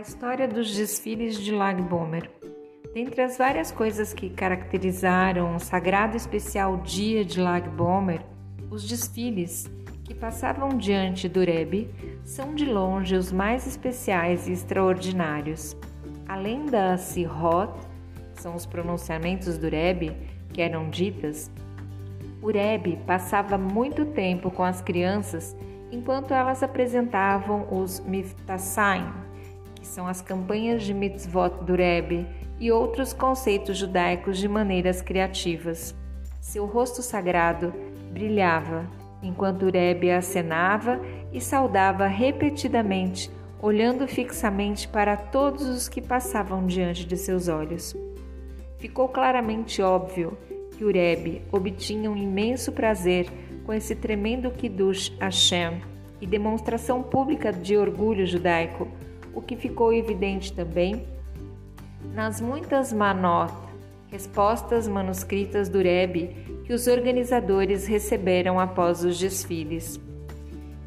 história dos desfiles de Lag Bomer. Dentre as várias coisas que caracterizaram o sagrado especial dia de Lag Bomer, os desfiles que passavam diante do Rebbe são de longe os mais especiais e extraordinários. Além da Sihot, que são os pronunciamentos do Rebbe, que eram ditas, o Rebbe passava muito tempo com as crianças enquanto elas apresentavam os Miftassaim, que são as campanhas de mitzvot do Rebbe e outros conceitos judaicos de maneiras criativas. Seu rosto sagrado brilhava enquanto o Rebbe acenava e saudava repetidamente, olhando fixamente para todos os que passavam diante de seus olhos. Ficou claramente óbvio que o Rebbe obtinha um imenso prazer com esse tremendo Kiddush Hashem e demonstração pública de orgulho judaico, o que ficou evidente também nas muitas manot, respostas manuscritas do Rebbe que os organizadores receberam após os desfiles.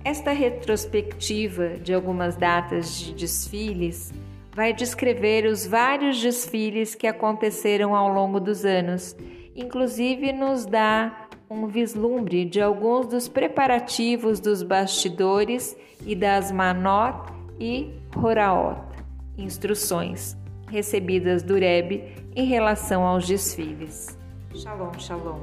Esta retrospectiva de algumas datas de desfiles vai descrever os vários desfiles que aconteceram ao longo dos anos, inclusive nos dá um vislumbre de alguns dos preparativos dos bastidores e das manot e Horaot, instruções recebidas do Rebbe em relação aos desfiles. Shalom, shalom.